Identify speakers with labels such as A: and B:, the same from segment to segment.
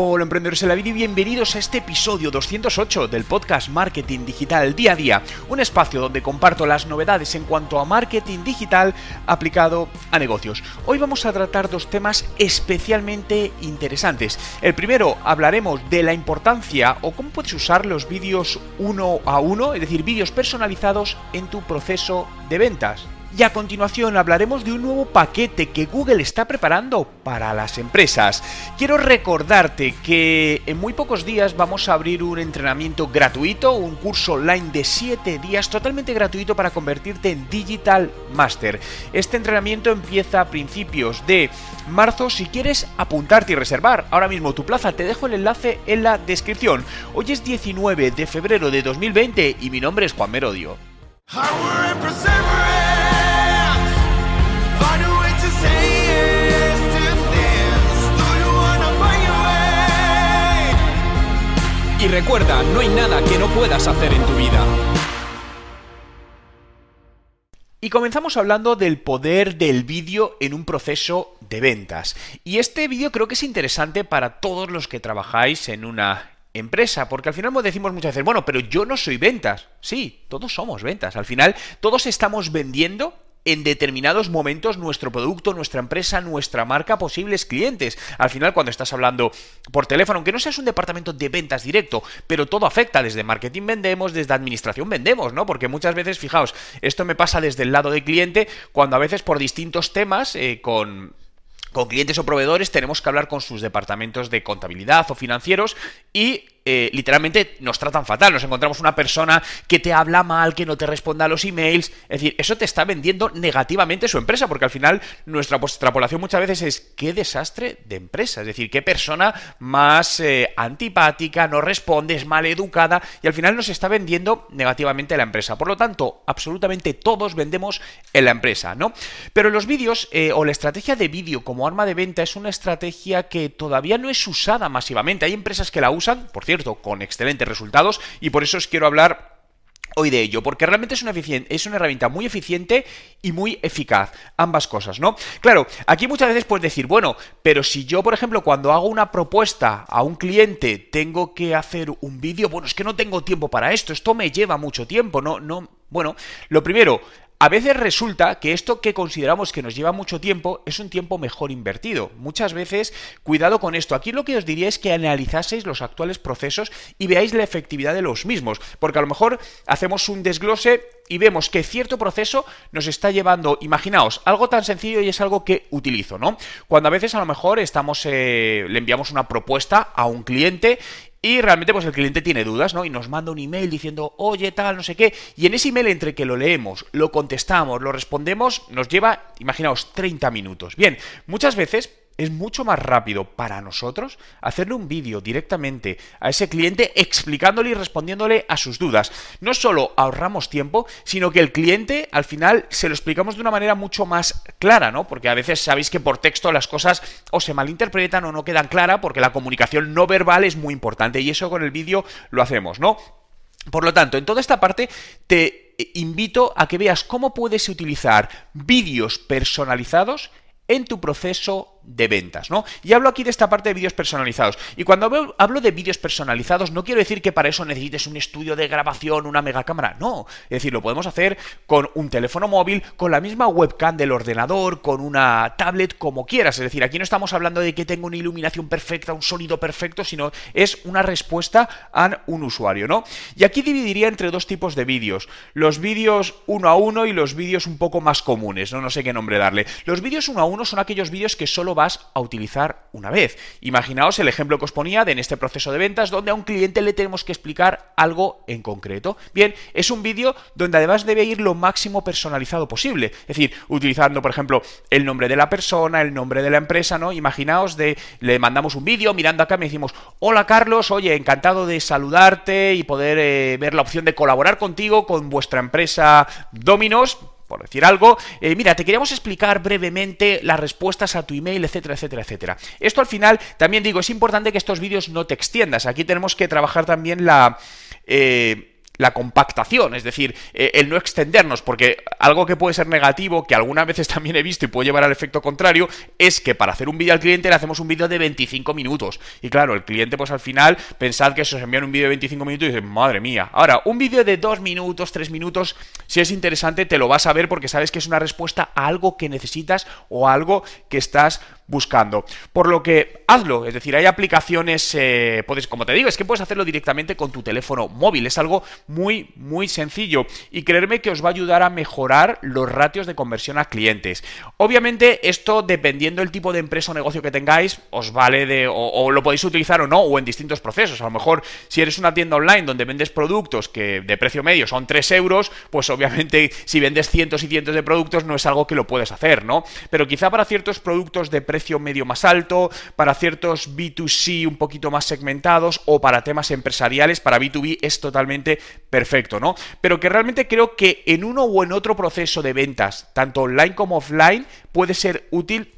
A: Hola emprendedores en la vida y bienvenidos a este episodio 208 del podcast Marketing Digital Día a Día, un espacio donde comparto las novedades en cuanto a marketing digital aplicado a negocios. Hoy vamos a tratar dos temas especialmente interesantes. El primero hablaremos de la importancia o cómo puedes usar los vídeos uno a uno, es decir, vídeos personalizados en tu proceso de ventas. Y a continuación hablaremos de un nuevo paquete que Google está preparando para las empresas. Quiero recordarte que en muy pocos días vamos a abrir un entrenamiento gratuito, un curso online de 7 días totalmente gratuito para convertirte en Digital Master. Este entrenamiento empieza a principios de marzo si quieres apuntarte y reservar. Ahora mismo tu plaza te dejo el enlace en la descripción. Hoy es 19 de febrero de 2020 y mi nombre es Juan Merodio. Y recuerda, no hay nada que no puedas hacer en tu vida. Y comenzamos hablando del poder del vídeo en un proceso de ventas. Y este vídeo creo que es interesante para todos los que trabajáis en una empresa, porque al final decimos muchas veces, bueno, pero yo no soy ventas. Sí, todos somos ventas. Al final, todos estamos vendiendo en determinados momentos nuestro producto, nuestra empresa, nuestra marca, posibles clientes. Al final, cuando estás hablando por teléfono, aunque no seas un departamento de ventas directo, pero todo afecta, desde marketing vendemos, desde administración vendemos, ¿no? Porque muchas veces, fijaos, esto me pasa desde el lado del cliente, cuando a veces por distintos temas, eh, con con clientes o proveedores tenemos que hablar con sus departamentos de contabilidad o financieros y eh, literalmente nos tratan fatal. Nos encontramos una persona que te habla mal, que no te responde a los emails. Es decir, eso te está vendiendo negativamente su empresa, porque al final nuestra extrapolación muchas veces es qué desastre de empresa. Es decir, qué persona más eh, antipática, no responde, es mal educada y al final nos está vendiendo negativamente la empresa. Por lo tanto, absolutamente todos vendemos en la empresa, ¿no? Pero los vídeos eh, o la estrategia de vídeo como arma de venta es una estrategia que todavía no es usada masivamente. Hay empresas que la usan, por cierto, con excelentes resultados y por eso os quiero hablar hoy de ello, porque realmente es una, es una herramienta muy eficiente y muy eficaz, ambas cosas, ¿no? Claro, aquí muchas veces puedes decir, bueno, pero si yo, por ejemplo, cuando hago una propuesta a un cliente tengo que hacer un vídeo, bueno, es que no tengo tiempo para esto, esto me lleva mucho tiempo, no, no, bueno, lo primero, a veces resulta que esto que consideramos que nos lleva mucho tiempo es un tiempo mejor invertido. Muchas veces, cuidado con esto. Aquí lo que os diría es que analizaseis los actuales procesos y veáis la efectividad de los mismos. Porque a lo mejor hacemos un desglose y vemos que cierto proceso nos está llevando, imaginaos, algo tan sencillo y es algo que utilizo, ¿no? Cuando a veces a lo mejor estamos, eh, le enviamos una propuesta a un cliente y realmente pues el cliente tiene dudas, ¿no? Y nos manda un email diciendo, oye, tal, no sé qué. Y en ese email entre que lo leemos, lo contestamos, lo respondemos, nos lleva, imaginaos, 30 minutos. Bien, muchas veces es mucho más rápido para nosotros hacerle un vídeo directamente a ese cliente explicándole y respondiéndole a sus dudas. No solo ahorramos tiempo, sino que el cliente al final se lo explicamos de una manera mucho más clara, ¿no? Porque a veces sabéis que por texto las cosas o se malinterpretan o no quedan claras porque la comunicación no verbal es muy importante y eso con el vídeo lo hacemos, ¿no? Por lo tanto, en toda esta parte te invito a que veas cómo puedes utilizar vídeos personalizados en tu proceso de ventas, ¿no? Y hablo aquí de esta parte de vídeos personalizados. Y cuando hablo de vídeos personalizados, no quiero decir que para eso necesites un estudio de grabación, una mega cámara, no. Es decir, lo podemos hacer con un teléfono móvil, con la misma webcam del ordenador, con una tablet, como quieras. Es decir, aquí no estamos hablando de que tenga una iluminación perfecta, un sonido perfecto, sino es una respuesta a un usuario, ¿no? Y aquí dividiría entre dos tipos de vídeos. Los vídeos uno a uno y los vídeos un poco más comunes, ¿no? No sé qué nombre darle. Los vídeos uno a uno son aquellos vídeos que solo vas a utilizar una vez. Imaginaos el ejemplo que os ponía de en este proceso de ventas donde a un cliente le tenemos que explicar algo en concreto. Bien, es un vídeo donde además debe ir lo máximo personalizado posible. Es decir, utilizando, por ejemplo, el nombre de la persona, el nombre de la empresa, ¿no? Imaginaos de le mandamos un vídeo mirando acá me decimos, hola Carlos, oye, encantado de saludarte y poder eh, ver la opción de colaborar contigo con vuestra empresa Dominos por decir algo, eh, mira, te queríamos explicar brevemente las respuestas a tu email, etcétera, etcétera, etcétera. Esto al final, también digo, es importante que estos vídeos no te extiendas. Aquí tenemos que trabajar también la... Eh, la compactación, es decir, eh, el no extendernos, porque algo que puede ser negativo, que algunas veces también he visto y puede llevar al efecto contrario, es que para hacer un vídeo al cliente le hacemos un vídeo de 25 minutos. Y claro, el cliente pues al final, pensad que se envía un vídeo de 25 minutos y dice, madre mía. Ahora, un vídeo de 2 minutos, 3 minutos, si es interesante, te lo vas a ver porque sabes que es una respuesta a algo que necesitas o a algo que estás buscando. Por lo que hazlo, es decir, hay aplicaciones, eh, puedes, como te digo, es que puedes hacerlo directamente con tu teléfono móvil, es algo muy, muy sencillo y creerme que os va a ayudar a mejorar los ratios de conversión a clientes. Obviamente, esto dependiendo del tipo de empresa o negocio que tengáis, os vale de, o, lo podéis utilizar o no, o en distintos procesos. A lo mejor, si eres una tienda online donde vendes productos que de precio medio son 3 euros, pues obviamente si vendes cientos y cientos de productos no es algo que lo puedes hacer, ¿no? Pero quizá para ciertos productos de precio medio más alto, para ciertos B2C un poquito más segmentados o para temas empresariales, para B2B es totalmente perfecto, ¿no? Pero que realmente creo que en uno o en otro proceso de ventas, tanto online como offline, puede ser útil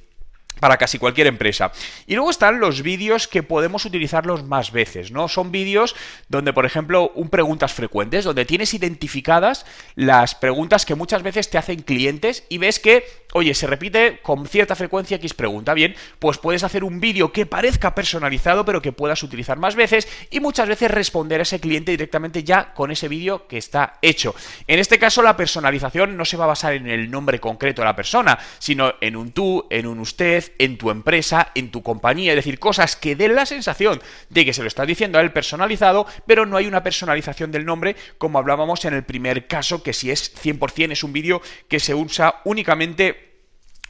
A: para casi cualquier empresa. Y luego están los vídeos que podemos utilizarlos más veces, ¿no? Son vídeos donde, por ejemplo, un preguntas frecuentes, donde tienes identificadas las preguntas que muchas veces te hacen clientes y ves que, oye, se repite con cierta frecuencia X pregunta. Bien, pues puedes hacer un vídeo que parezca personalizado, pero que puedas utilizar más veces y muchas veces responder a ese cliente directamente ya con ese vídeo que está hecho. En este caso, la personalización no se va a basar en el nombre concreto de la persona, sino en un tú, en un usted, en tu empresa, en tu compañía, es decir, cosas que den la sensación de que se lo estás diciendo a él personalizado, pero no hay una personalización del nombre como hablábamos en el primer caso, que si es 100% es un vídeo que se usa únicamente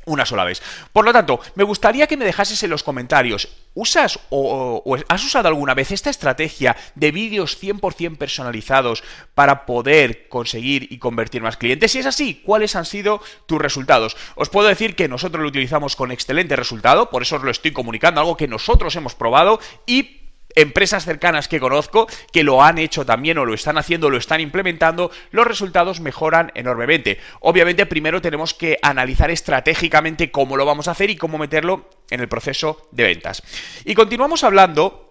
A: una sola vez. Por lo tanto, me gustaría que me dejases en los comentarios, ¿usas o, has usado alguna vez esta estrategia de vídeos 100% personalizados para poder conseguir y convertir más clientes? Si es así, ¿cuáles han sido tus resultados? Os puedo decir que nosotros lo utilizamos con excelente resultado, por eso os lo estoy comunicando, algo que nosotros hemos probado y empresas cercanas que conozco que lo han hecho también o lo están haciendo, lo están implementando, los resultados mejoran enormemente. Obviamente primero tenemos que analizar estratégicamente cómo lo vamos a hacer y cómo meterlo en el proceso de ventas. Y continuamos hablando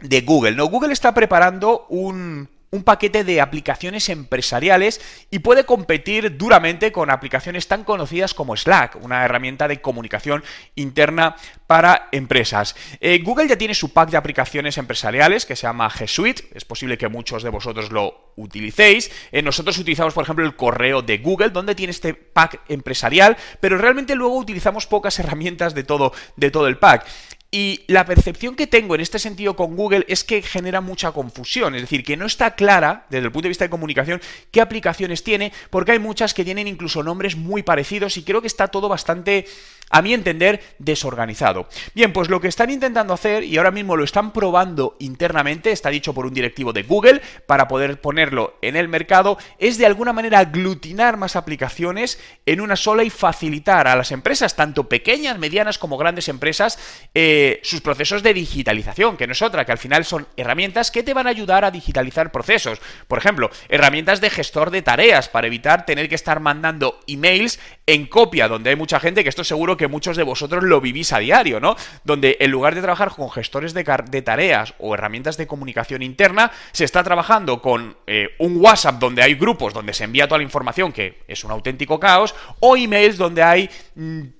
A: de Google. No, Google está preparando un un paquete de aplicaciones empresariales y puede competir duramente con aplicaciones tan conocidas como Slack, una herramienta de comunicación interna para empresas. Eh, Google ya tiene su pack de aplicaciones empresariales que se llama G Suite, es posible que muchos de vosotros lo utilicéis. Eh, nosotros utilizamos, por ejemplo, el correo de Google, donde tiene este pack empresarial, pero realmente luego utilizamos pocas herramientas de todo, de todo el pack. Y la percepción que tengo en este sentido con Google es que genera mucha confusión, es decir, que no está clara desde el punto de vista de comunicación qué aplicaciones tiene, porque hay muchas que tienen incluso nombres muy parecidos y creo que está todo bastante a mi entender, desorganizado. Bien, pues lo que están intentando hacer, y ahora mismo lo están probando internamente, está dicho por un directivo de Google, para poder ponerlo en el mercado, es de alguna manera aglutinar más aplicaciones en una sola y facilitar a las empresas, tanto pequeñas, medianas como grandes empresas, eh, sus procesos de digitalización, que no es otra, que al final son herramientas que te van a ayudar a digitalizar procesos. Por ejemplo, herramientas de gestor de tareas para evitar tener que estar mandando emails en copia, donde hay mucha gente que esto seguro que muchos de vosotros lo vivís a diario, ¿no? Donde en lugar de trabajar con gestores de, tareas o herramientas de comunicación interna, se está trabajando con eh, un WhatsApp donde hay grupos donde se envía toda la información, que es un auténtico caos, o emails donde hay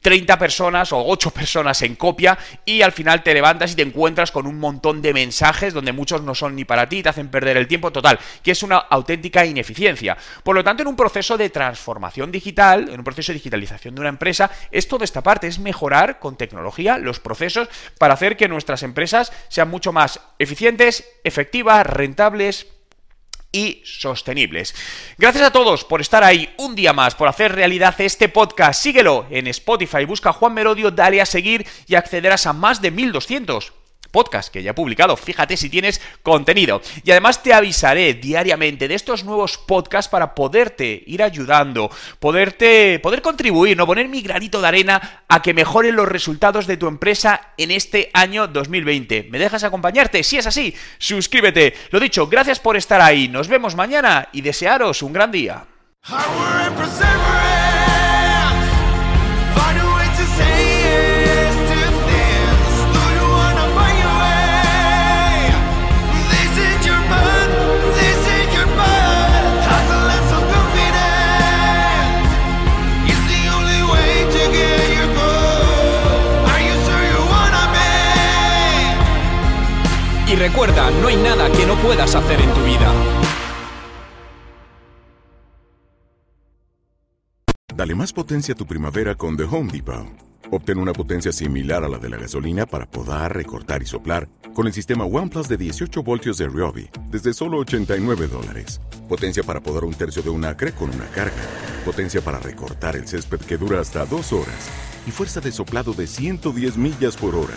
A: 30 mm, personas o 8 personas en copia y al final te levantas y te encuentras con un montón de mensajes donde muchos no son ni para ti, te hacen perder el tiempo total, que es una auténtica ineficiencia. Por lo tanto, en un proceso de transformación digital, en un proceso de digitalización de una empresa, esto de esta parte es mejorar con tecnología los procesos para hacer que nuestras empresas sean mucho más eficientes, efectivas, rentables, y sostenibles. Gracias a todos por estar ahí un día más, por hacer realidad este podcast. Síguelo en Spotify, busca Juan Merodio, dale a seguir y accederás a más de 1200 podcast que ya he publicado. Fíjate si tienes contenido. Y además te avisaré diariamente de estos nuevos podcasts para poderte ir ayudando, poderte, poder contribuir, no poner mi granito de arena a que mejoren los resultados de tu empresa en este año 2020. ¿Me dejas acompañarte? Si es así, suscríbete. Lo dicho, gracias por estar ahí. Nos vemos mañana y desearos un gran día.
B: Recuerda, no hay nada que no puedas hacer en tu vida.
C: Dale más potencia a tu primavera con The Home Depot. Obtén una potencia similar a la de la gasolina para podar, recortar y soplar con el sistema OnePlus de 18 voltios de Ryobi desde solo 89 dólares. Potencia para podar un tercio de un acre con una carga. Potencia para recortar el césped que dura hasta dos horas. Y fuerza de soplado de 110 millas por hora.